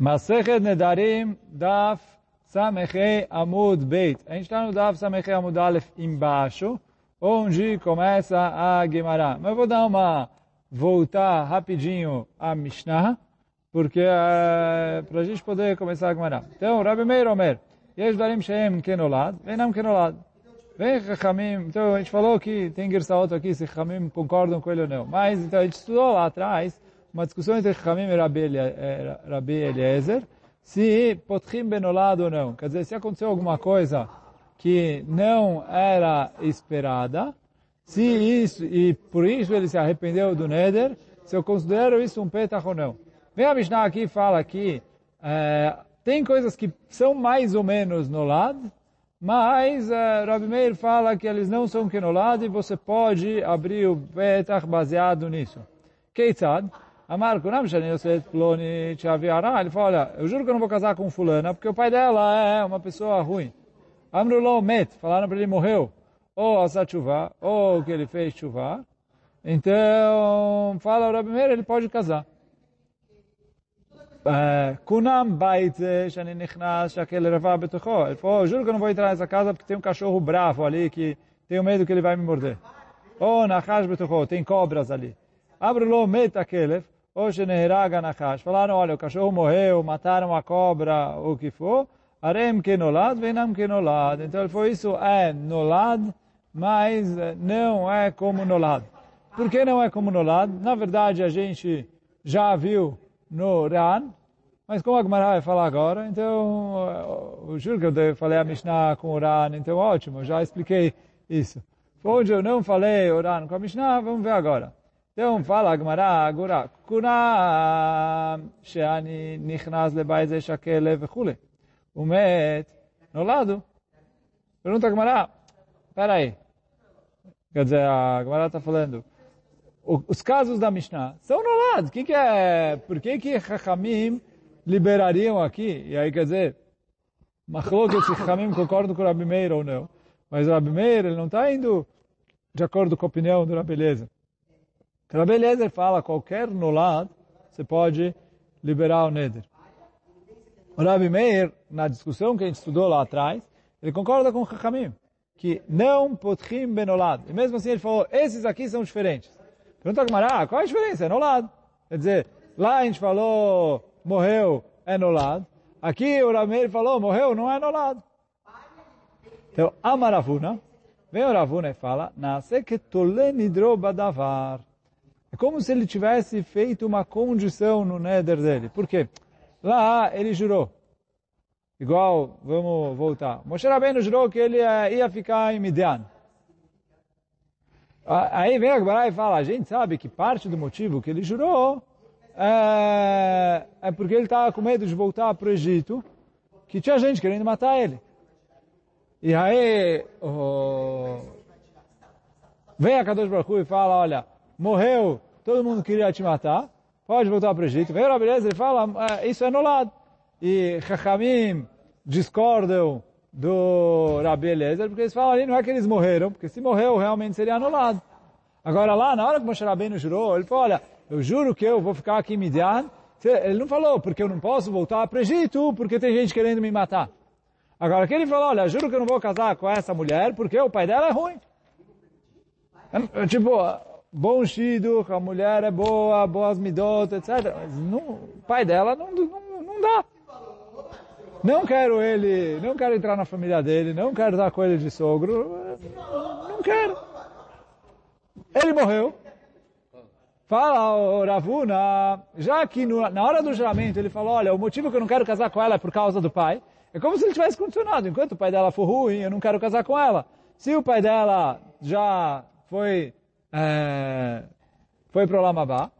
Masechet Nedarim Daf Samechei Amud Beit. A gente está no Daf Samechei Amud Aleph embaixo, onde começa a Gemara. Mas eu vou dar uma voltar rapidinho a Mishnah, porque uh, para a gente poder começar a Gemara. Então, Rabbi Meir Omer, Yesh Darim Sheem Kenolad, Venam Kenolad. Vem Chachamim, então a gente falou que tem Gersaot aqui, se Chachamim concordam com ele ou não. Mas, então a gente estudou lá atrás, uma discussão entre Chachamim e Rabi Eliezer, se Potchim Benolad ou não. Quer dizer, se aconteceu alguma coisa que não era esperada, se isso, e por isso ele se arrependeu do Neder, se eu considero isso um petach ou não. Vem a Mishnah aqui e fala que é, tem coisas que são mais ou menos nolad, mas uh, Rabi Meir fala que eles não são kenolad e você pode abrir o petach baseado nisso. Keitzad, Amar Kunam Shani Yoset Ploni Chaviara, ele fala, olha, eu juro que eu não vou casar com fulana, porque o pai dela é uma pessoa ruim. Amrullah Met, falaram para ele morreu, ou Asat Chuvá, ou que ele fez Chuvá. Então, fala o Rabi ele pode casar. Kunam Bait Shani Nichnas Shakel Rava Betocho. Ele falou, juro que eu não vou entrar nessa casa porque tem um cachorro bravo ali que tenho medo que ele vai me morder. Ou Nachash Betocho, tem cobras ali. Abrullah Met Akelef, Sheneherag Nachash. Falaram, olha, o cachorro morreu, mataram a cobra, o que for. Arem Kenolad, Venam Kenolad. Então ele falou, isso é Nolad, mas não é como Nolad. Por que não é como Nolad? Na verdade, a gente já viu no Ran, mas como a Gemara vai falar agora, então, eu juro que eu falei a Mishnah com o Ran, então ótimo, já expliquei isso. Onde eu não falei o Ran com a Mishnah, vamos ver agora. Então, fala a Gemara agora, Kuna she'ani nichnas lebait ze shakele vechule. O met, no lado. Pergunta a Gemara, peraí. Quer dizer, a Gemara está falando, os casos da Mishnah são no lado. Que que é, por que que Chachamim liberariam aqui? E aí quer dizer, Machlok se Chachamim concordam com o Rabi Meir ou não. Mas o Rabi Meir, ele não está indo de acordo com a opinião do Rabi Eliezer. O Rabi Eliezer fala, qualquer nolad, você pode liberar o Neder. O Rabi Meir, na discussão que a gente estudou lá atrás, ele concorda com o Chachamim, que não potchim benolad. E mesmo assim ele falou, esses aqui são diferentes. Pergunta a Gemara, qual a diferença? É no lado. Quer dizer, lá a gente falou, morreu, é no lado. Aqui o Rameir falou, morreu, não é no lado. Então, Amaravuna, vem o Ravuna e fala, Nasce que tolenidro badavar. É como se ele tivesse feito uma condição no Neder dele. Por quê? Lá ele jurou. Igual, vamos voltar. Moshe Rabbeinu jurou que ele ia ficar em Midian. Aí vem a Gemara e fala, a gente sabe que parte do motivo que ele jurou é, é porque ele estava com medo de voltar para o Egito, que tinha gente querendo matar ele. E aí vem a Kadosh Baruch e fala, olha, morreu, todo mundo queria te matar, pode voltar para o Egito. Vem o Rabeleza e fala, ah, isso é no lado. E Chachamim discordam do Rabi Eliezer, porque eles falam ali, não é que eles morreram, porque se morreu realmente seria anulado. Agora lá, na hora que Moshe Rabbeinu jurou, ele falou, olha, eu juro que eu vou ficar aqui em Midian. Ele não falou, porque eu não posso voltar para o Egito, porque tem gente querendo me matar. Agora que ele falou, olha, juro que eu não vou casar com essa mulher, porque o pai dela é ruim. Tipo, bom shido, a mulher é boa, boas midot, etc. Mas não, o pai dela não, não, não dá. Não quero ele, não quero entrar na família dele, não quero dar com ele de sogro, não quero. Ele morreu. Fala Ravuna, já que no, na hora do juramento ele falou, olha, o motivo que eu não quero casar com ela é por causa do pai, é como se ele tivesse condicionado, enquanto o pai dela for ruim, eu não quero casar com ela. Se o pai dela já foi, é, foi para o Lamabá,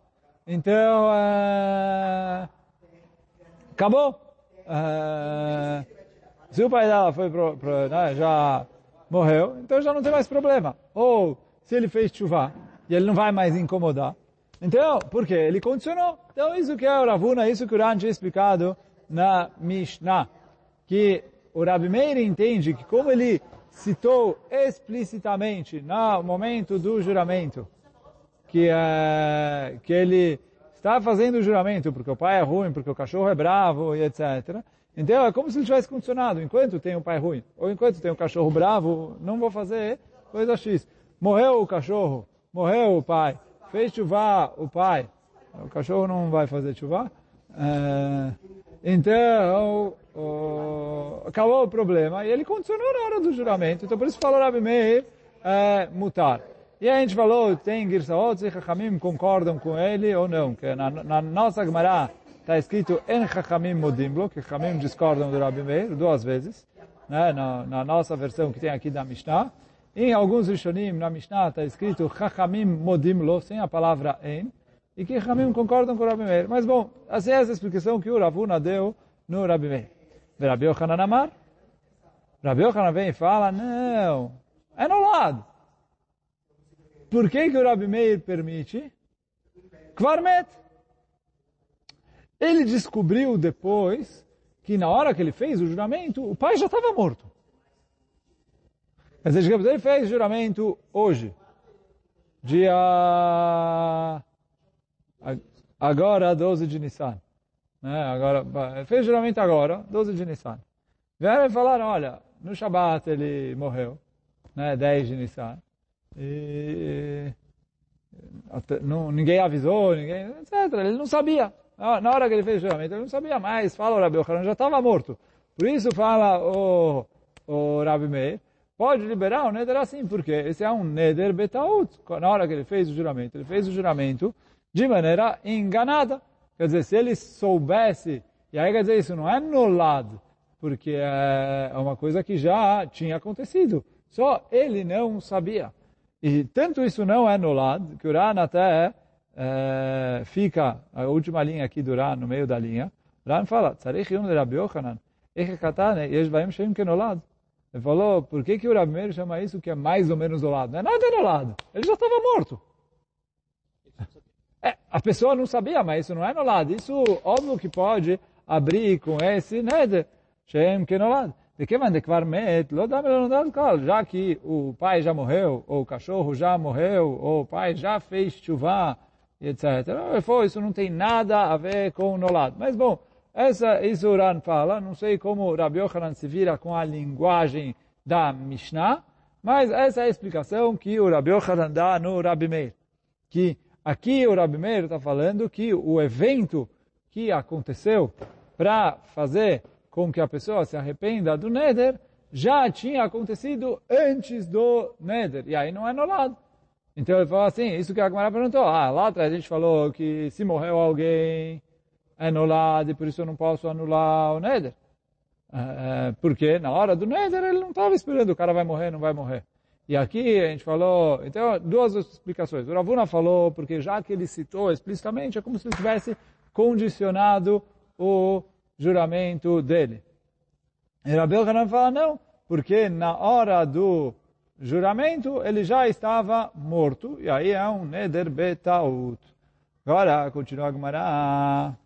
então, é, acabou. Uh, se o pai dela foi pro, pro, né, já morreu, então já não tem mais problema. Ou se ele fez chuva e ele não vai mais incomodar. Então, por quê? Ele condicionou. Então isso que é o Ravuna, isso que o Ran tinha explicado na Mishnah. Que o Rabi Meir entende que como ele citou explicitamente no momento do juramento, que, uh, que ele está fazendo o juramento porque o pai é ruim, porque o cachorro é bravo e etc. Então é como se ele tivesse condicionado. Enquanto tem um pai ruim ou enquanto tem um cachorro bravo, não vou fazer coisa X. Morreu o cachorro, morreu o pai, fez chuva o pai. O cachorro não vai fazer chuva. É, então, o, acabou o problema. E ele condicionou na hora do juramento. Então por isso falou Rabi Meir, é, mutar. E a gente falou, tem Girsaot, se Chachamim concordam com ele ou não. Que na, na nossa Gemara está escrito En Chachamim Modimlo, que Chachamim discordam do Rabi Meir duas vezes. Né, na, na, nossa versão que tem aqui da Mishnah. Em alguns Rishonim, na Mishnah, está escrito Chachamim Modimlo, sem a palavra En. E que Chachamim concordam com o Rabi Meir. Mas bom, assim é essa explicação que o Ravuna deu no Rabi Meir. Rabi Yochanan Amar. Rabi Yochanan vem e fala, não, é no lado. Por que, que o Rabi Meir permite? Kvarmet. Ele descobriu depois que na hora que ele fez o juramento, o pai já estava morto. Dizer, ele fez o juramento hoje. Dia... Agora, 12 de Nissan. Né? Agora, fez o juramento agora, 12 de Nissan. Vieram e falaram, olha, no Shabat ele morreu, né? 10 de Nissan. E, até, não, ninguém avisou, ninguém, etc. Ele não sabia. Na hora que ele fez juramento, ele não sabia mais. Fala o Rabi Ochanan, já estava morto. Por isso fala o, o Rabi Meir, pode liberar o Neder assim, porque esse é um Neder Betaut. Na hora que ele fez o juramento, ele fez o juramento de maneira enganada. Quer dizer, se ele soubesse, e aí quer dizer, isso não é anulado, porque é uma coisa que já tinha acontecido. Só ele não sabia. E tanto isso não é anulado, que o Ran até é, fica, a última linha aqui do Ran, no meio da linha, Ran fala, Tzarech baim shem kenolad. Ele falou, por que, que o Rabi Meir chama isso que é mais ou menos anulado? Não é nada anulado. Ele já estava morto. É, a pessoa não sabia, mas isso não é anulado. Isso, óbvio que pode abrir com esse neder, shem kenolad. De que de kvar met, lo dá já que o pai já morreu, ou o cachorro já morreu, ou o pai já fez chuva, etc. Isso não tem nada a ver com nolad. Mas bom, essa, isso o Ran fala, não sei como Rabi Yochanan se vira com a linguagem da Mishnah, mas essa é a explicação que o Rabi Yochanan dá no Rabi Meir. Que aqui o Rabi Meir está falando que o evento que aconteceu para fazer com que a pessoa se arrependa do Neder, já tinha acontecido antes do Neder. E aí não é anulado. Então ele falou assim, isso que a Gemara perguntou. Ah, lá atrás a gente falou que se morreu alguém, é anulado e por isso eu não posso anular o Neder. É, porque na hora do Neder ele não estava esperando o cara vai morrer, não vai morrer. E aqui a gente falou, então duas explicações. O Ravuna falou porque já que ele citou explicitamente, é como se ele tivesse condicionado o juramento dele. E Rabi Yochanan fala não, porque na hora do juramento ele já estava morto, e aí é um neder betaut. Agora, continua a Gemara.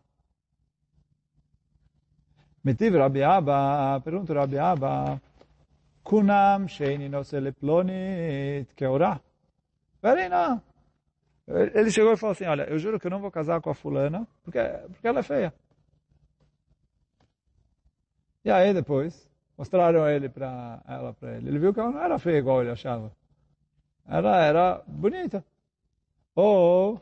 Metiv Rabi Abba, pergunta Rabi Abba, Kunam sheini nosele plonit keorá. Não. Ele chegou e falou assim, olha, eu juro que eu não vou casar com a fulana, porque, porque ela é feia. E aí depois mostraram ele para ela para ele. Ele viu que ela não era feia igual ele achava. Ela era bonita. Ou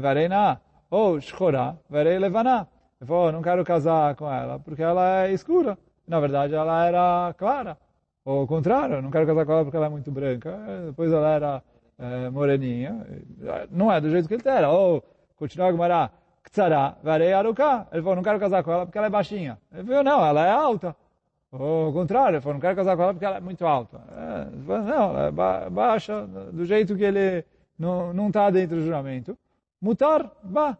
Varena, ou Shchorá, Varei Levaná. Ele falou, não quero casar com ela porque ela é escura. Na verdade, ela era clara. Ou o contrário, não quero casar com ela porque ela é muito branca. Depois ela era é, moreninha. Não é do jeito que ele era. Ou, continua a Gumará, Ktsara, varei aruká. Ele falou, não quero casar com ela porque ela é baixinha. Ele falou, não, ela é alta. Ou o contrário, ele falou, não quero casar com ela porque ela é muito alta. É, falou, não, ela é ba baixa, do jeito que ele não está dentro do juramento. Mutar, ba.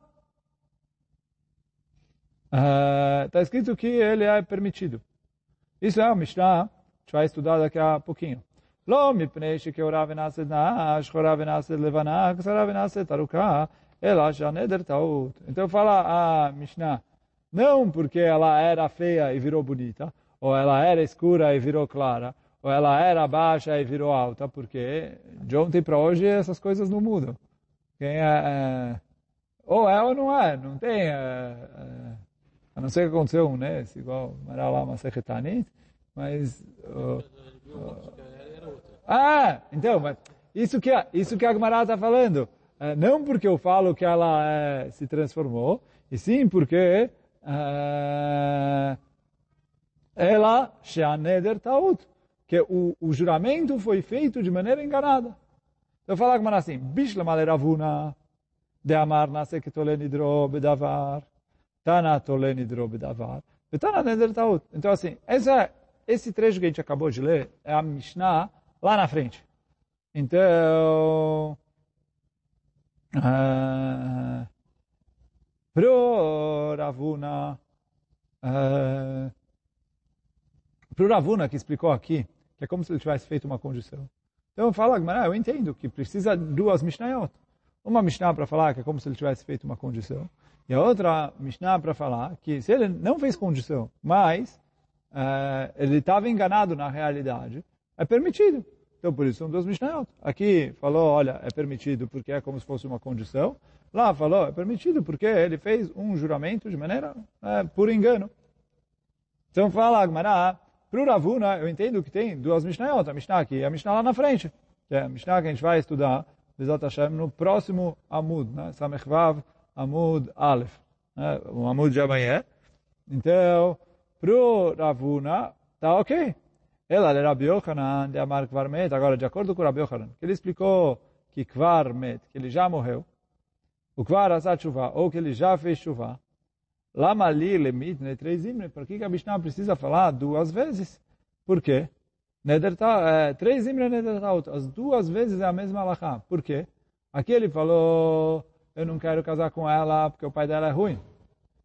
Está uh, escrito que ele é permitido. Isso é o Mishnah, a gente vai estudar daqui a pouquinho. לא מפני שכהורה ונעשית נאה, שחורה ונעשית לבנה, קצרה ונעשית ארוכה, ela já neder taut. Então fala a Mishnah, não porque ela era feia e virou bonita, ou ela era escura e virou clara, ou ela era baixa e virou alta, porque de ontem para hoje essas coisas não mudam. Quem é, é ou é ou não é, não tem, é, é, a não ser que aconteceu Ness, igual Maralá Masechetanit, mas... Uh, uh, ah, então, mas isso que, isso que a Gemara está falando, é, não porque eu falo que ela é, se transformou, e sim porque é, ela, Sheaneder Taut, que o, o juramento foi feito de maneira enganada. Eu falo a Gemara assim, Bishlam Ravuna, de amar nase que tolenidro bedavar, tana tolenidro bedavar, betana neder taut. Então assim, essa, esse trecho que a gente acabou de ler é a Mishnah lá na frente. Então, uh, pro Ravuna, uh, pro Ravuna que explicou aqui, que é como se ele tivesse feito uma condição. Então fala, Gmará, eu entendo que precisa duas Mishnayot. Uma Mishnah para falar que é como se ele tivesse feito uma condição. E a outra Mishnah para falar que se ele não fez condição, mas uh, ele estava enganado na realidade, é permitido. Então, por isso são duas Mishnayot. Aqui falou, olha, é permitido porque é como se fosse uma condição. Lá falou, é permitido porque ele fez um juramento de maneira é, por engano. Então fala, Agmará, para o Ravuna, eu entendo que tem duas Mishnayot. A Mishnah aqui e a Mishnah lá na frente. Que é a Mishnah que a gente vai estudar, no próximo Amud, né? Samechvav Amud Aleph. Né? O Amud de amanhã. Então, para o Ravuna, tá ok. Ela era Rabi Yochanan de Amar Kvar Met. Agora, de acordo com Rabi Yochanan, que ele explicou que Kvar Met, que ele já morreu, o Kvar Asat ou que ele já fez Shuvah, Lama ali lemit três imre. Por que a Mishnah precisa falar duas vezes? Por quê? É, três imre nedertaut. As duas vezes é a mesma alahá. Por quê? Aqui ele falou, eu não quero casar com ela porque o pai dela é ruim.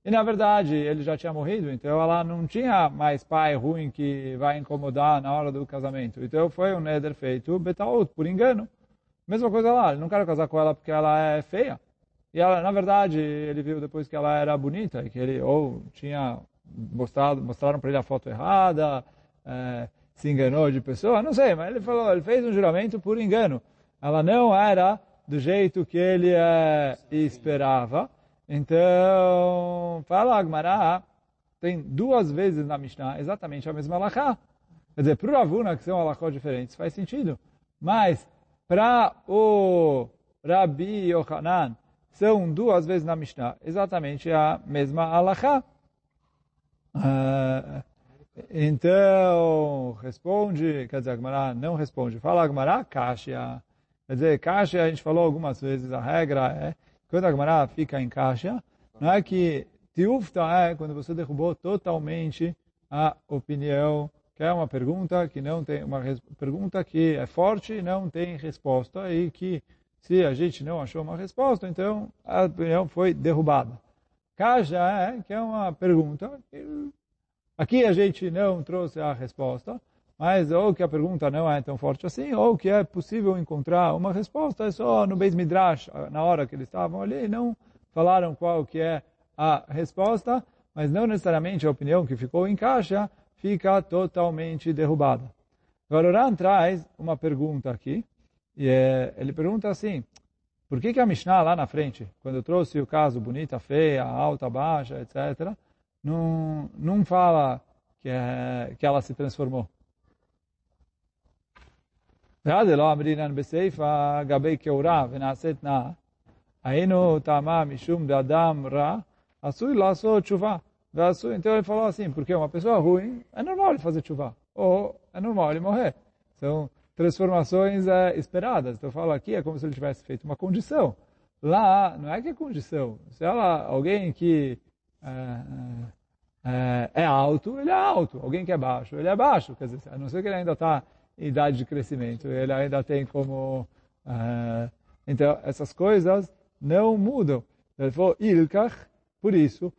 E na verdade, ele já tinha morrido, então ela não tinha mais pai ruim que vai incomodar na hora do casamento. Então foi um neder feito betaut, por engano. Mesma coisa lá, não quer casar com ela porque ela é feia. E ela, na verdade, ele viu depois que ela era bonita, que ele ou tinha mostrado, mostraram para ele a foto errada, é, se enganou de pessoa, não sei, mas ele falou, ele fez um juramento por engano. Ela não era do jeito que ele é, esperava. Então, fala Agmará, tem duas vezes na Mishnah exatamente a mesma alahá. Quer dizer, para o Ravuna, que são alahó diferentes, faz sentido. Mas, para o Rabi Yohanan, são duas vezes na Mishnah exatamente a mesma alahá. Uh, então, responde, quer dizer, Agmará não responde. Fala Agmará, Kashya. Quer dizer, Kashya, a gente falou algumas vezes, a regra é quando a Gemara fica em caixa, não é que tiufta é quando você derrubou totalmente a opinião, que é uma pergunta que não tem uma pergunta que é forte e não tem resposta e que se a gente não achou uma resposta, então a opinião foi derrubada. Caixa é que é uma pergunta aqui a gente não trouxe a resposta, mas ou que a pergunta não é tão forte assim, ou que é possível encontrar uma resposta, é só no Beis Midrash, na hora que eles estavam ali, não falaram qual que é a resposta, mas não necessariamente a opinião que ficou em caixa fica totalmente derrubada. Agora, Oran traz uma pergunta aqui, e é, ele pergunta assim, por que, que a Mishnah lá na frente, quando eu trouxe o caso bonita, feia, alta, baixa, etc., não, não fala que, é, que ela se transformou? ואז לא אמרינן בסיפא גבי כאורה ונעשית נאה. היינו טעמה משום דאדם רע, עשוי לעשות תשובה. ועשוי, então ele falou assim, porque uma pessoa ruim, é normal ele fazer chuva, ou é normal ele morrer. São transformações é, esperadas. Então eu falo aqui, é como se ele tivesse feito uma condição. Lá, não é que é condição. Se ela, alguém que é, é, é, alto, ele é alto. Alguém que é baixo, ele é baixo. Quer dizer, a não ser que ele ainda está idade de crescimento, ele ainda tem como... Uh, então, essas coisas não mudam. Ele falou, Ilkach, por isso.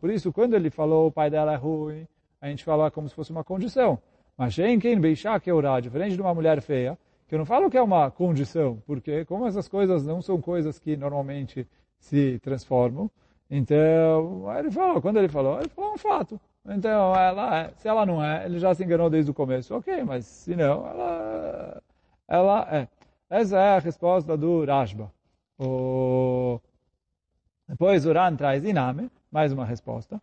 Por isso, quando ele falou o pai dela é ruim, a gente fala como se fosse uma condição. Mas quem beishá que é diferente de uma mulher feia, que eu não falo que é uma condição, porque como essas coisas não são coisas que normalmente se transformam, então, ele falou, quando ele falou, ele falou um fato. Então, ela é. Se ela não é, ele já se enganou desde o começo. Ok, mas se não, ela, ela é. Essa é a resposta do Rashba. O... Depois o Ran traz Iname, mais uma resposta.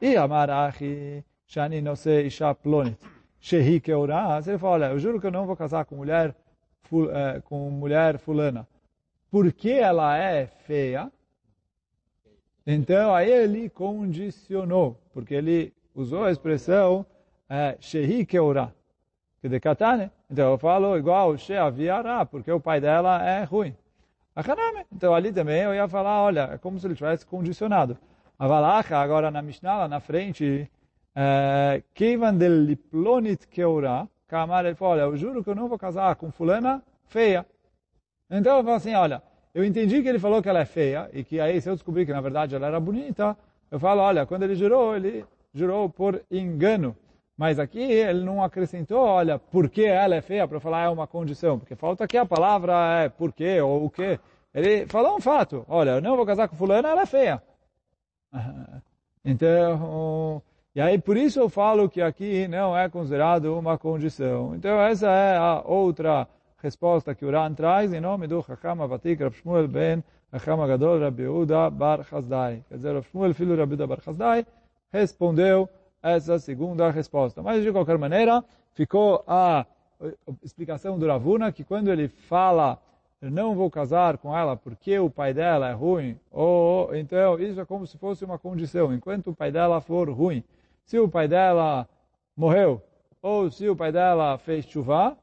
E Amarachi, Shani Nose Isha Plonit, Shehi Keura, ele fala, olha, eu juro que eu não vou casar com mulher, eh, com mulher fulana. Porque ela é feia, então aí ele condicionou, porque ele usou a expressão é, Shehi Keura, que de Katane. Então eu falo igual Sheaviara, porque o pai dela é ruim. Achaname. Então ali também eu ia falar, olha, é como se ele tivesse condicionado. A Valacha, agora na Mishnah, lá na frente, Keivan é, del Liplonit Keura, Kamar, ele falou, olha, eu juro que eu não vou casar com fulana feia. Então eu falo assim, olha, eu entendi que ele falou que ela é feia, e que aí se eu descobrir que na verdade ela era bonita, eu falo, olha, quando ele jurou, ele jurou por engano. Mas aqui ele não acrescentou, olha, porque ela é feia, para falar é uma condição. Porque falta aqui a palavra é porquê ou o quê. Ele falou um fato. Olha, eu não vou casar com fulana, ela é feia. Então, e aí por isso eu falo que aqui não é considerado uma condição. Então essa é a outra resposta que o Ran traz em nome do Chacham Avatik Rav Shmuel ben Chacham Agadol Rabi Yehuda Bar Chazdai. Quer dizer, Rav Shmuel, filho de Rabi Yehuda Bar Chazdai, respondeu essa segunda resposta. Mas, de qualquer maneira, ficou a explicação do Ravuna que quando ele fala eu não vou casar com ela porque o pai dela é ruim, ou então isso é como se fosse uma condição. Enquanto o pai dela for ruim, se o pai dela morreu, ou se o pai dela fez chuva,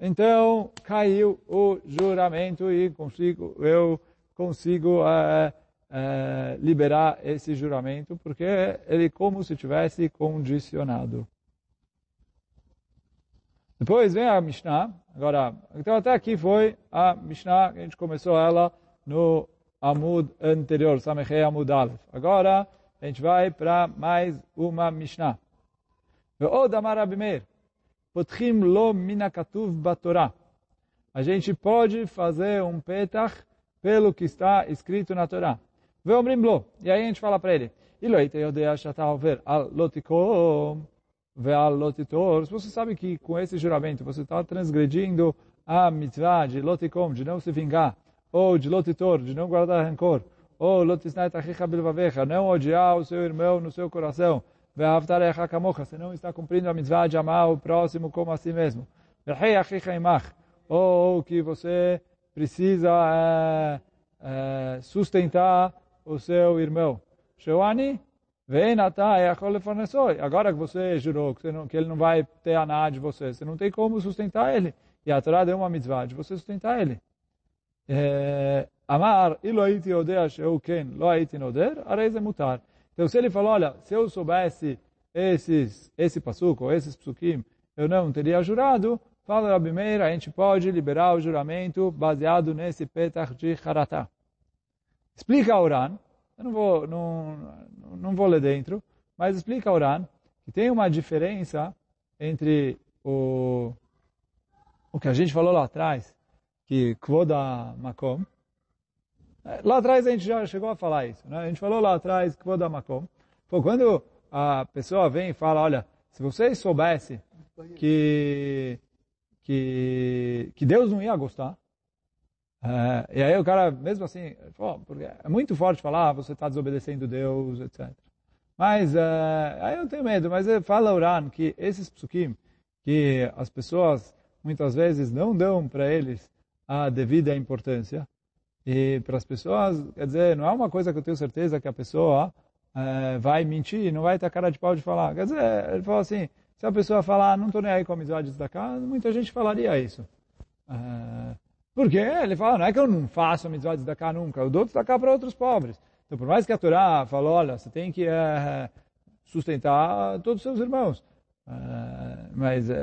então caiu o juramento e consigo, eu consigo é, é, liberar esse juramento, porque ele como se tivesse condicionado. Depois vem a Mishnah. Agora, então até aqui foi a Mishnah, a gente começou ela no Amud anterior, Samechei Amud Aleph. Agora a gente vai para mais uma Mishnah. Ve'od Amar Abimeir. Potchim lo minakatuv batorá. A gente pode fazer um petach pelo que está escrito na Torá. Ve'omrim lo. E aí a gente fala para ele. Al lotikom lotitor. Se você sabe que com esse juramento você está transgredindo a mitzvah de lotikom, de não se vingar, ou de lotitor, de não guardar rancor, ou lotisnait achicha bilvavecha, não odiar o seu irmão no seu coração, você não está cumprindo a mitzvah de amar o próximo como a si mesmo. Ou que você precisa é, é, sustentar o seu irmão. Sheuani, vem Agora que você jurou que, não, que ele não vai ter a nada de você, você não tem como sustentar ele. E a Torá deu uma mitzvah de você sustentar ele. Amar, lo aiti noder, mutar. Então, se ele falou, olha, se eu soubesse esses, esse passuco, esses psukim, eu não teria jurado, fala Rabi Meir, a gente pode liberar o juramento baseado nesse petach de haratá. Explica a Uran, eu não vou, não, não vou ler dentro, mas explica a Uran que tem uma diferença entre o, o que a gente falou lá atrás, que Kvoda Makom, Lá atrás a gente já chegou a falar isso. Né? A gente falou lá atrás dar makom. Pô, quando a pessoa vem e fala, olha, se vocês soubessem que, que, que Deus não ia gostar, é, e aí o cara, mesmo assim, porque é muito forte falar, ah, você está desobedecendo Deus, etc. Mas, é, aí eu tenho medo, mas fala Uran que esses psukim, que as pessoas muitas vezes não dão para eles a devida importância, e para as pessoas, quer dizer, não é uma coisa que eu tenho certeza que a pessoa é, vai mentir, não vai ter cara de pau de falar. Quer dizer, ele falou assim, se a pessoa falar, não estou nem aí com a amizade da casa, muita gente falaria isso. Porque ele fala, não é que eu não faço amizade da cá nunca, eu dou cá para outros pobres. Então, por mais que a Torá falou, olha, você tem que é, sustentar todos os seus irmãos. Uh, mas uh,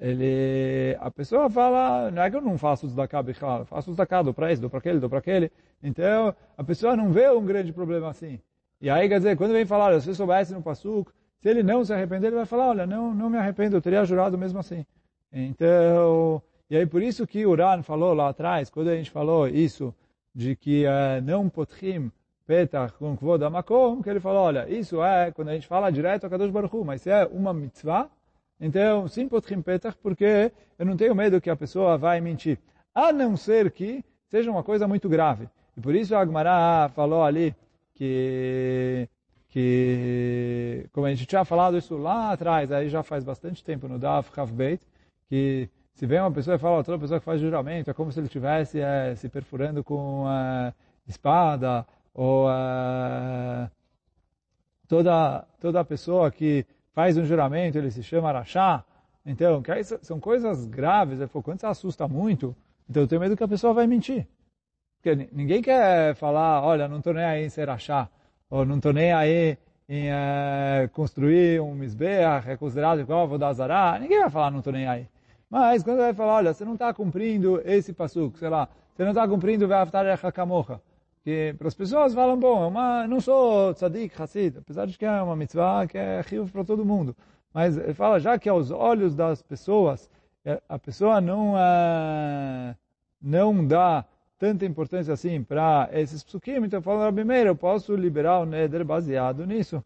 ele, a pessoa fala, não é que eu não faço os tzedakah bichal, faço os tzedakah, dou para esse, dou para aquele, dou para aquele. Então, a pessoa não vê um grande problema assim. E aí, quer dizer, quando vem falar, se você soubesse no Passuk, se ele não se arrepender, ele vai falar, olha, não, não me arrependo, eu teria jurado mesmo assim. Então, e aí por isso que Uran falou lá atrás, quando a gente falou isso, de que uh, não potrim Petach com Kvod Amakom, que ele falou, olha, isso é quando a gente fala direto a Kadosh Baruch Hu, mas se é uma mitzvah, então sim Potchim Petach, porque eu não tenho medo que a pessoa vai mentir. a não ser que seja uma coisa muito grave. E por isso a Agmará falou ali que, que, como a gente tinha falado isso lá atrás, aí já faz bastante tempo no Daf Havbeit, que se vem uma pessoa e fala outra pessoa que faz juramento, é como se ele estivesse é, se perfurando com é, espada, ou é, toda, toda pessoa que faz um juramento, ele se chama Arachá. Então, que aí são coisas graves. Ele falou, quando você assusta muito, então eu tenho medo que a pessoa vai mentir. Porque ninguém quer falar, olha, não estou nem aí em ser Arachá, ou não estou nem aí em é, construir um misbeach, é considerado igual dar zará. Ninguém vai falar, não estou nem aí. Mas quando vai falar, olha, você não está cumprindo esse passuco, sei lá, você não está cumprindo Ve'aftar Hakamocha, que para as pessoas falam, bom, mas não sou tzadik, hassid, apesar de que é uma mitzvah que é rio para todo mundo. Mas ele fala, já que aos olhos das pessoas, é, a pessoa não, é, não dá tanta importância assim para esses psukim, então eu falo, Rabi Meir, eu posso liberar o neder baseado nisso.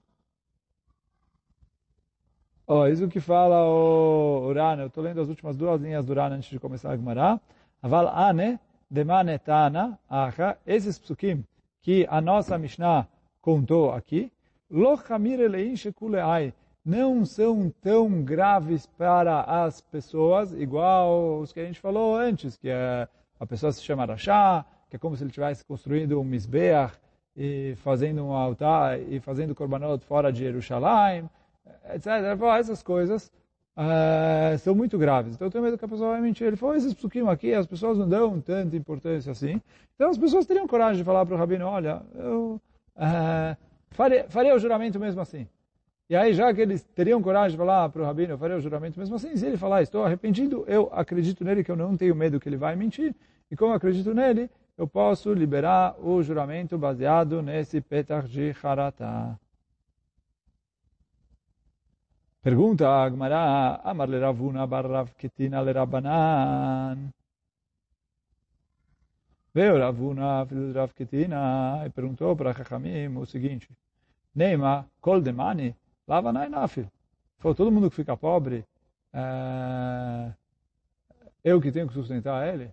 Oh, isso que fala o Urana, eu estou lendo as últimas duas linhas do Urana antes de começar a Gemara. Aval ane demanetana acha, esses psukim que a nossa Mishnah contou aqui, lochamir elein shekuleai, não são tão graves para as pessoas, igual os que a gente falou antes, que é, a pessoa se chama Rashá, que é como se ele estivesse construindo um misbeach e fazendo um altar e fazendo korbanot fora de Jerusalém, etc. Essas coisas uh, são muito graves. Então eu tenho medo que a pessoa vai mentir. Ele falou, esses psukim aqui, as pessoas não dão tanta importância assim. Então as pessoas teriam coragem de falar para o Rabino, olha, eu faria, faria o juramento mesmo assim. E aí, já que eles teriam coragem de falar para o Rabino, eu faria o juramento mesmo assim, se ele falar, estou arrependido, eu acredito nele que eu não tenho medo que ele vai mentir. E como eu acredito nele, eu posso liberar o juramento baseado nesse petach de Haratah. Pergunta a Agmará, Amar le Ravuna bar Rav Ketina le Rabanan. Veio Ravuna, filho de Rav Ketina, e perguntou para Chachamim o seguinte, Neima, kol demani, lava na nafil. Falou, todo mundo que fica pobre, é, eu que tenho que sustentar ele?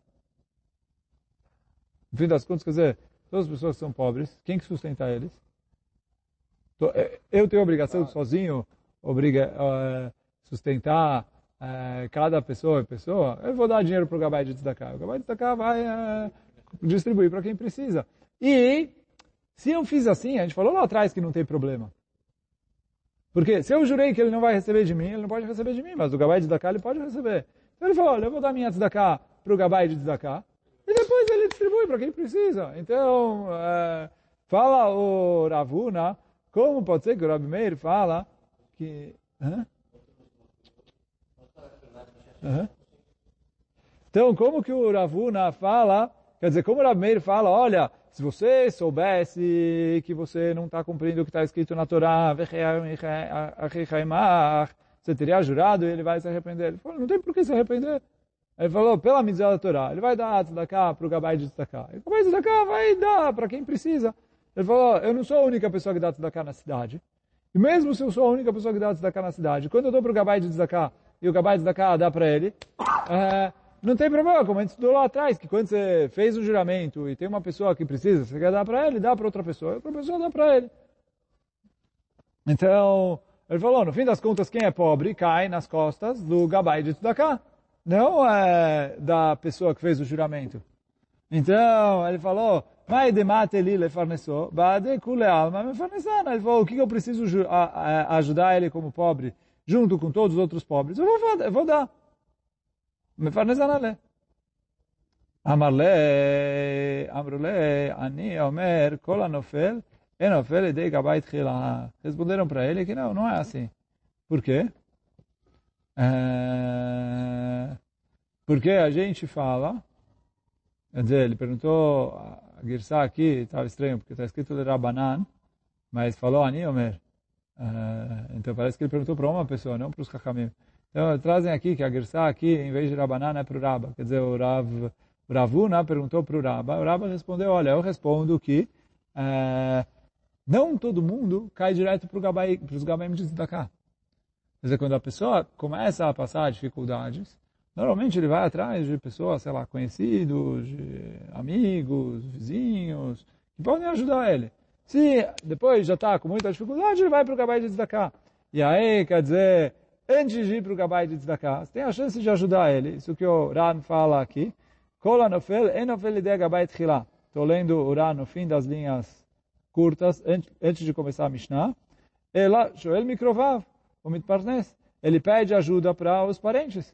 No fim das contas, quer dizer, todas as pessoas que são pobres, quem que sustenta eles? Eu tenho a obrigação sozinho obriga sustentar uh, cada pessoa e pessoa, eu vou dar dinheiro para o Gabai de Tzedakah. O Gabai de Tzedakah vai uh, distribuir para quem precisa. E se eu fiz assim, a gente falou lá atrás que não tem problema. Porque se eu jurei que ele não vai receber de mim, ele não pode receber de mim, mas o Gabai de Tzedakah ele pode receber. Então ele falou, olha, eu vou dar minha Tzedakah para o Gabai de Tzedakah, e depois ele distribui para quem precisa. Então, fala o Ravuna, como pode ser que o Rabi Meir fala que... Então, como que o Ravuna fala, quer dizer, como o Rameir fala, olha, se você soubesse que você não está cumprindo o que está escrito na Torá, você teria jurado e ele vai se arrepender. Ele falou, não tem por que se arrepender. Ele falou, pela mitzvah da Torá, ele vai dar tzedakah para o Gabai de tzedakah. E o Gabai de tzedakah vai dar para quem precisa. Ele falou, eu não sou a única pessoa que dá tzedakah na cidade. E mesmo se eu sou a única pessoa que dá tzedakah na cidade, quando eu dou para o Gabai de tzedakah e o Gabai de tzedakah dá para ele, é, não tem problema, como a gente estudou lá atrás, que quando você fez um juramento e tem uma pessoa que precisa, você quer dar para ele, dá para outra pessoa, e outra pessoa dá para ele. Então, ele falou, no fim das contas, quem é pobre cai nas costas do Gabai de tzedakah, não é da pessoa que fez o juramento. Então, ele falou, Mai de mate li le farnesou, bade kule alma me farnesana. Ele falou, o que eu preciso ajudar ele como pobre, junto com todos os outros pobres? Eu vou, eu vou dar. Me farnesana le. Amarle, amrule, ani, omer, kol anofel, enofel edei gabait chila. Responderam para ele que não, não é assim. Por quê? É... Porque a gente fala, quer dizer, ele perguntou a Girsá aqui estava estranho, porque está escrito de Rabanan, mas falou Ani Omer. Uh, então parece que ele perguntou para uma pessoa, não para os Chachamim. Então trazem aqui que a Girsá aqui, em vez de Rabanan, é para o Rabba. Quer dizer, o, Rav, o Ravuna perguntou para o Rabba. O Rabba respondeu, olha, eu respondo que uh, não todo mundo cai direto para os Gabaim de Tzedakah. Quer dizer, quando a pessoa começa a passar dificuldades, Normalmente ele vai atrás de pessoas, sei lá, conhecidos, amigos, vizinhos, que podem ajudar ele. Se depois já está com muita dificuldade, ele vai para o Gabai de Tzedakah. E aí, quer dizer, antes de ir para o Gabai de Tzedakah, você tem a chance de ajudar ele. Isso que o Ran fala aqui. Kola nofel, enofel ideia Gabai Tchilá. Estou lendo o Ran no fim das linhas curtas, antes de começar a Mishnah. Mikrovav, o. Ele pede ajuda para os parentes.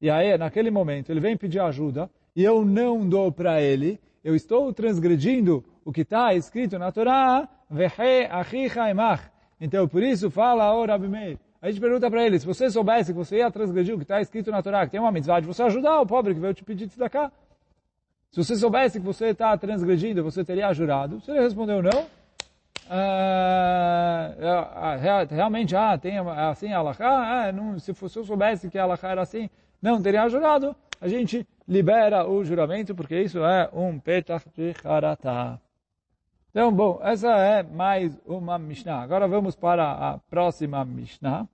E aí, naquele momento, ele vem pedir ajuda e eu não dou para ele. Eu estou transgredindo o que está escrito na Torá. Então, por isso, fala o Rabi Meir. A gente pergunta para ele, se você soubesse que você ia transgredir o que está escrito na Torá, que tem uma mitzvah de você ajudar o pobre que veio te pedir de cá. Se você soubesse que você está transgredindo, você teria jurado. Se ele respondeu não, uh, realmente, ah, tem assim a Allahá, ah, não, se, fosse, eu soubesse que Allahá era assim, não teria jurado, a gente libera o juramento, porque isso é um petach de haratah. Então, bom, essa é mais uma Mishnah. Agora vamos para a próxima Mishnah.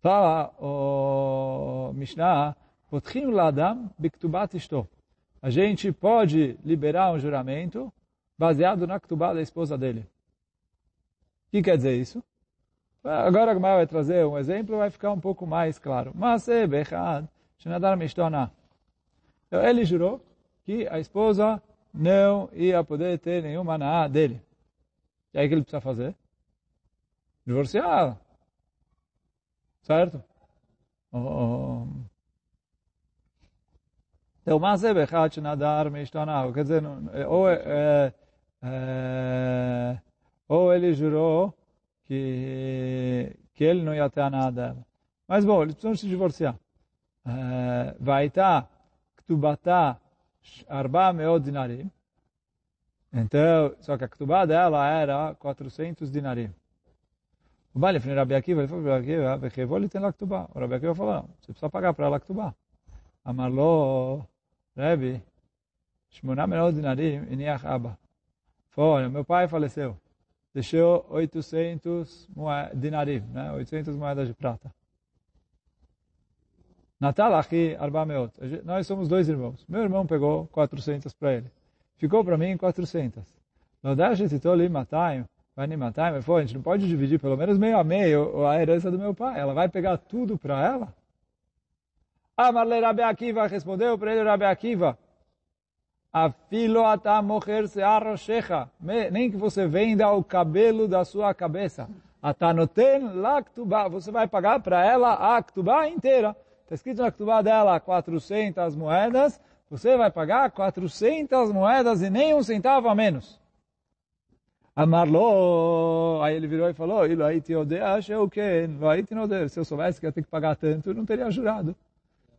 Fala o Mishnah, ladam biktubat. A gente pode liberar um juramento baseado na ktubá da esposa dele. O que quer dizer isso? Agora a vai trazer um exemplo, vai ficar um pouco mais claro. Mas. Então, ele jurou que a esposa não ia poder ter nenhuma naá dele. E aí o que ele precisa fazer? Divorciar. Certo? Oh. Então, mas é bechat nadar mishtanah. Quer dizer, ou, é, é, ou ele jurou que, que ele não ia ter a nada. Mas bom, eles precisam se divorciar. Vai estar, ktubata, arba meod dinarim. Então, só que a ktubá dela era 400 dinarim. O Bali foi Rabi Akiva, ele falou Rabi Akiva, Vechevol ele tem lá ktubá. O Rabi Akiva falou, não, você precisa pagar para ela ktubá. Amarlo, Rabi, Shmona meod dinarim, iniach abba. Olha, meu pai faleceu. Deixou 800 dinarim, né? 800 moedas de prata. Natal aqui, Arba Meot. Nós somos dois irmãos. Meu irmão pegou 400 para ele. Ficou para mim 400. Lodash Titoli Matayim, Vani Matayim. Falou, a gente não pode dividir pelo menos meio a meio a herança do meu pai. Ela vai pegar tudo para ela? Ah, Marle Rabi Akiva respondeu para ele, Rabi Akiva, Afilo mocher searoshecha. Nem que você venda o cabelo da sua cabeça. Atanoten laktubá. Você vai pagar para ela a ktubá inteira. Está escrito na Ktubá dela 400 moedas, você vai pagar 400 moedas e nem um centavo a menos. Amarlo, aí ele virou e falou, Ilo aí te odeia, eu que vai te odeia. Se eu soubesse que ia ter que pagar tanto, eu não teria jurado.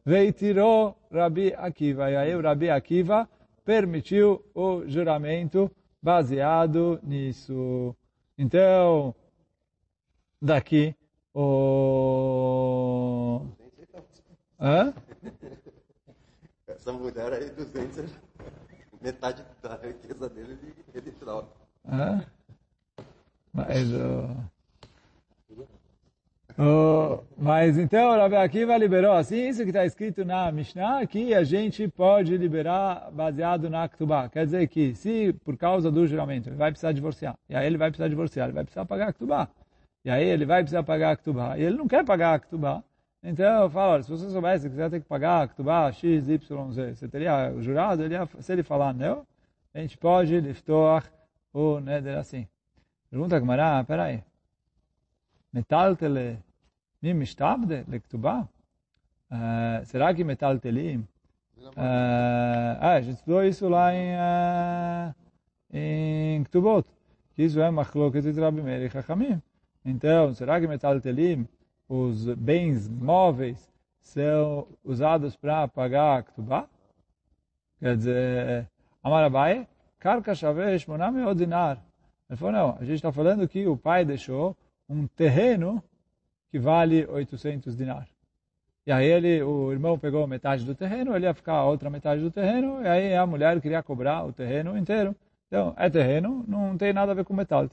Veio tirou Rabi Akiva, e aí o Rabi Akiva permitiu o juramento baseado nisso. Então, daqui, o Hã? Essa mulher aí, 200, metade da riqueza dele, ele, ele troca. Hã? Mas, mas então, Rabi Akiva liberou assim, isso que está escrito na Mishnah, que a gente pode liberar baseado na Ktubá. Quer dizer que se por causa do juramento ele vai precisar divorciar, e aí ele vai precisar divorciar, ele vai precisar pagar a. E aí ele vai precisar pagar a e ele não quer pagar a então eu falo, se você soubesse que você ia ter que pagar Ktubá X, Y, Z, você teria jurado, ele ia, se ele falar não, a gente pode liftor o neder assim. Pergunta a Gemara, peraí. Metaltele mim mishtabde será que metaltelim? Uh, ah, a gente estudou isso lá em, uh, em Ktubot. Que isso é machloket de Rabbi Meir. Então, será que metaltelim os bens móveis são usados para pagar a Ktubá? Quer dizer, Amarabai, Karka Shavesh Odinar. Ele falou, não, a gente está falando que o pai deixou um terreno que vale 800 dinar. E aí ele, o irmão pegou metade do terreno, ele ia ficar a outra metade do terreno, e aí a mulher queria cobrar o terreno inteiro. Então, é terreno, não tem nada a ver com metal.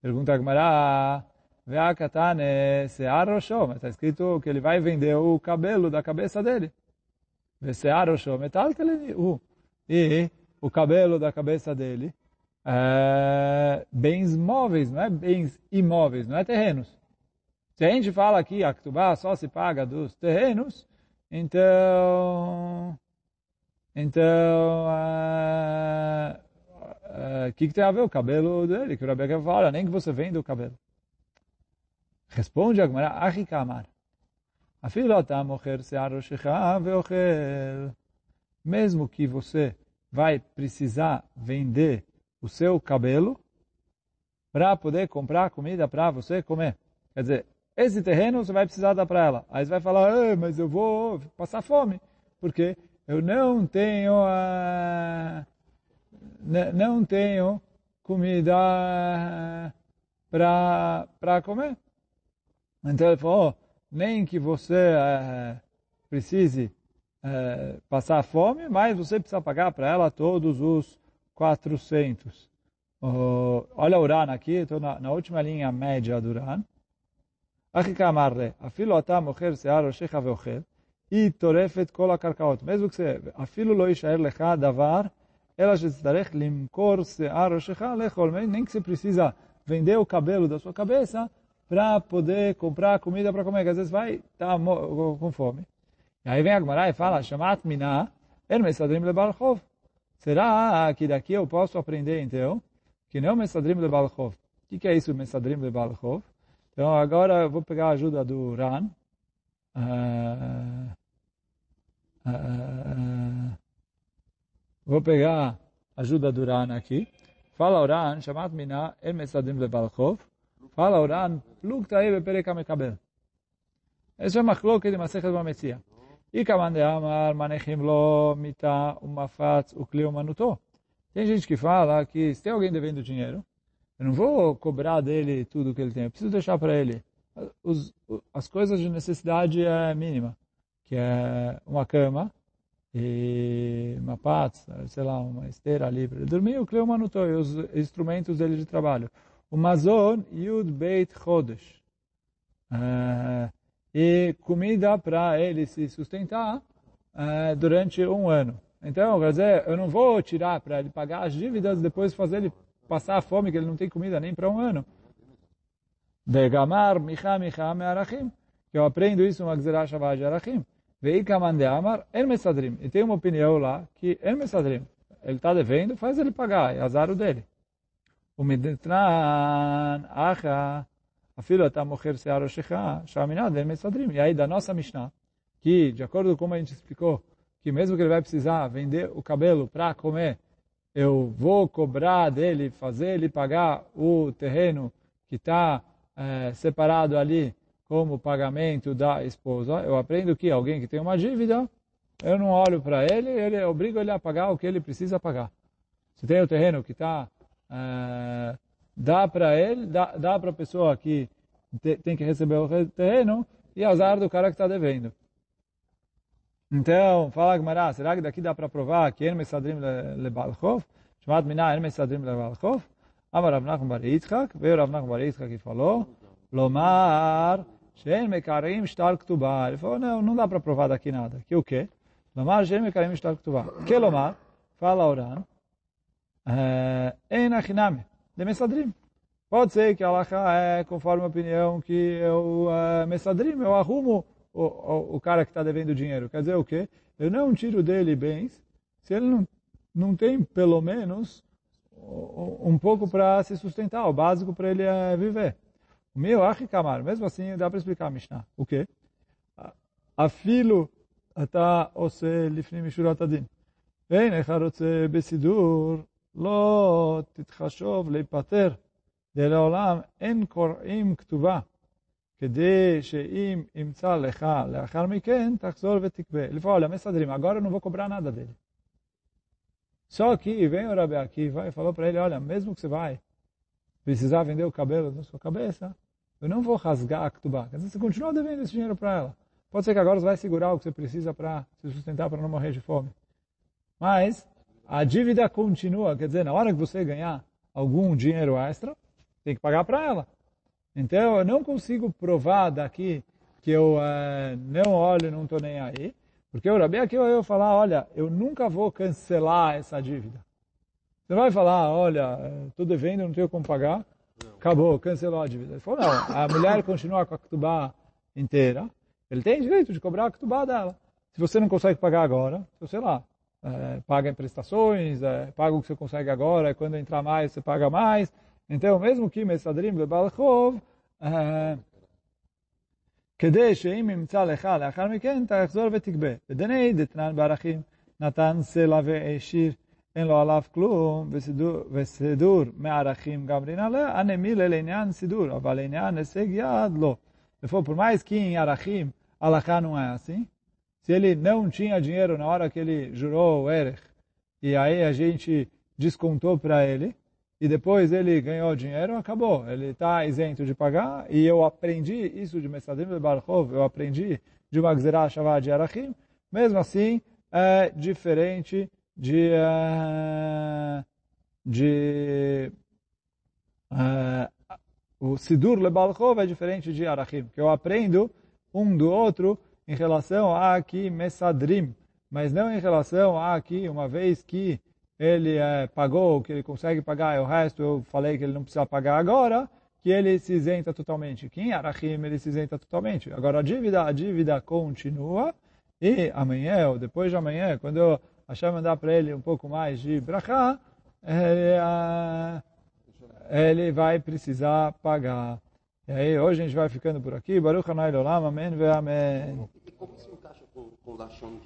Pergunta a Gemara, Ve'akatane se'ar rosho. Está escrito que ele vai vender o cabelo da cabeça dele. Ve'se'ar rosho metalteleni u. E o cabelo da cabeça dele é, bens móveis, não é bens imóveis, não é terrenos. A gente fala aqui, a Ktubá só se paga dos terrenos, então, então, o uh, uh, que, que tem a ver o cabelo dele? Que o Rebbe fala, nem que você vende o cabelo. Responde a Gemara, Achikamar. Afilo atam ocher se'ar roshecha ve'ochel. Mesmo que você vai precisar vender o seu cabelo para poder comprar comida para você comer. Quer dizer, esse terreno você vai precisar dar para ela. Aí você vai falar, mas eu vou passar fome, porque eu não tenho, uh, não tenho comida para comer. Então ele falou, oh, nem que você uh, precise uh, passar fome, mas você precisa pagar para ela todos os 400. Uh, olha o Uran aqui, estou na, na, última linha média do Uran mesmo que você, afilo lo ishaer lecha davar, ela shetzarech limkor se'ar shecha lechol, nem que você precisa vender o cabelo da sua cabeça para poder comprar comida para comer, que às vezes vai estar tá com fome. E aí vem a Gemara e fala, Shamat minah, er mesadrim lebalchov. Será que daqui eu posso aprender, então, que não mesadrim lebalchov? O que, que é isso, mesadrim lebalchov? Então, agora eu vou pegar a ajuda do Ran. Uh, uh, vou pegar a ajuda do Ran aqui. Fala o Ran, chamat mina, el Messadrim de Balchov. Fala o Ran, plug tae bepereka mekabel. Essa é uma cloque de Masechet Bametzia. E Kamande Amar, Manechim Lo, Mita, Umafatz, Ukli, Umanuto. Tem gente que fala que se tem alguém devendo dinheiro, eu não vou cobrar dele tudo que ele tem, eu preciso deixar para ele. Os, as coisas de necessidade é mínima, que é uma cama e uma paz, sei lá, uma esteira ali para ele dormir, o Cleo Manuto e os instrumentos dele de trabalho. O Mazon Yud Beit Chodesh. Uh, e comida para ele se sustentar uh, durante um ano. Então, quer dizer, eu não vou tirar para ele pagar as dívidas depois fazer ele passar fome que ele não tem comida nem para um ano. Degamar micha micha me'arachim. Que eu aprendo isso uma gzerah de arachim. Veikaman de amar el mesadrim. E tem uma opinião lá que el mesadrim. Ele está devendo, faz ele pagar, é azar o dele. O midetran acha Afilo está mocher searo shecha, shaminad el mesadrim. E aí da nossa Mishnah, que de acordo com como a gente explicou, que mesmo que ele vai precisar vender o cabelo para comer, eu vou cobrar dele, fazer ele pagar o terreno que está é, separado ali como pagamento da esposa. Eu aprendo que alguém que tem uma dívida, eu não olho para ele, ele eu obrigo ele a pagar o que ele precisa pagar. Se tem o terreno que está é, dá para ele, dá, dá para a pessoa que te, tem que receber o terreno e azar do cara que está devendo. Então, fala Gmará, será que daqui dá para provar que Hermes Sadrim lebalchov? Chamado Miná Hermes Sadrim lebalchov? Amar Rav Nachman Bar Yitzchak, veio Rav Nachman Bar Yitzchak e falou, Lomar, Shen Mekarim Shtar Ktubah. Ele falou, não, não dá para provar daqui nada. Que o quê? Lomar, Shen Mekarim Shtar Ktubah. Que Lomar? Fala Oran, En Achiname de Messadrim. Pode ser que a Alaha é conforme a opinião que eu, uh, Messadrim, eu arrumo o, o, o cara que está devendo dinheiro. Quer dizer o quê? Eu não tiro dele bens se ele não, não tem, pelo menos, um pouco para se sustentar, o básico para ele é viver. O meu Achikamar, mesmo assim, dá para explicar a Mishnah. O quê? Afilo אתה עושה לפנים משורת הדין. ואין אחד רוצה בסידור לא תתחשוב להיפטר דלעולם אין קוראים כתובה, כדי שאם ימצא לך לאחר מכן, תחזור ותקבה. לפעול, olha, מסדרים, agora eu não vou cobrar nada dele. Só que vem o Rabi Akiva e falou para ele, olha, mesmo que você vai precisar vender o cabelo da sua cabeça, eu não vou rasgar a Ktubá. Quer dizer, você continua devendo esse dinheiro para ela. Pode ser que agora você vai segurar o que você precisa para se sustentar, para não morrer de fome. Mas, a dívida continua, quer dizer, na hora que você ganhar algum dinheiro extra, tem que pagar para ela. Então, eu não consigo provar daqui que eu uh, não olho, não estou nem aí, porque o Rabi aqui eu falar, olha, eu nunca vou cancelar essa dívida. Você vai falar, olha, estou devendo, não tenho como pagar, acabou, cancelou a dívida. Ele falou, não, a mulher continua com a ketubá inteira, ele tem direito de cobrar a ketubá dela. Se você não consegue pagar agora, sei lá, é, paga em prestações, é, paga o que você consegue agora, quando entrar mais, você paga mais. Então, mesmo que Mesadrim Lebalchov, כדי שאם ימצא לך לאחר מכן, תחזור ותגבה. ודני דתנן בערכים, נתן סלע והעשיר, אין לו עליו כלום, וסידור, וסידור מערכים גם רינלה, הנמילה לעניין סידור, אבל לעניין הישג יד לא. Depois, por mais que em Arachim, Alachá não é assim, se ele não tinha dinheiro na hora que ele jurou o Erech, e aí a gente descontou para ele, e depois ele ganhou dinheiro, acabou. Ele está isento de pagar, e eu aprendi isso de Mesadim de Barchov, eu aprendi de uma Gzerah de Arachim, mesmo assim, é diferente de, uh, de uh, o Sidur Lebalchov é diferente de Arachim, que eu aprendo um do outro em relação a aqui Mesadrim, mas não em relação a aqui, uma vez que ele é, pagou, que ele consegue pagar, e o resto eu falei que ele não precisa pagar agora, que ele se isenta totalmente. Que em Arachim ele se isenta totalmente. Agora a dívida, a dívida continua, e amanhã, ou depois de amanhã, quando eu achar mandar para ele um pouco mais de brachá, ele, ele vai precisar pagar. E aí, hoje a gente vai ficando por aqui. Baruch Hanai Olam, Amém Amém. O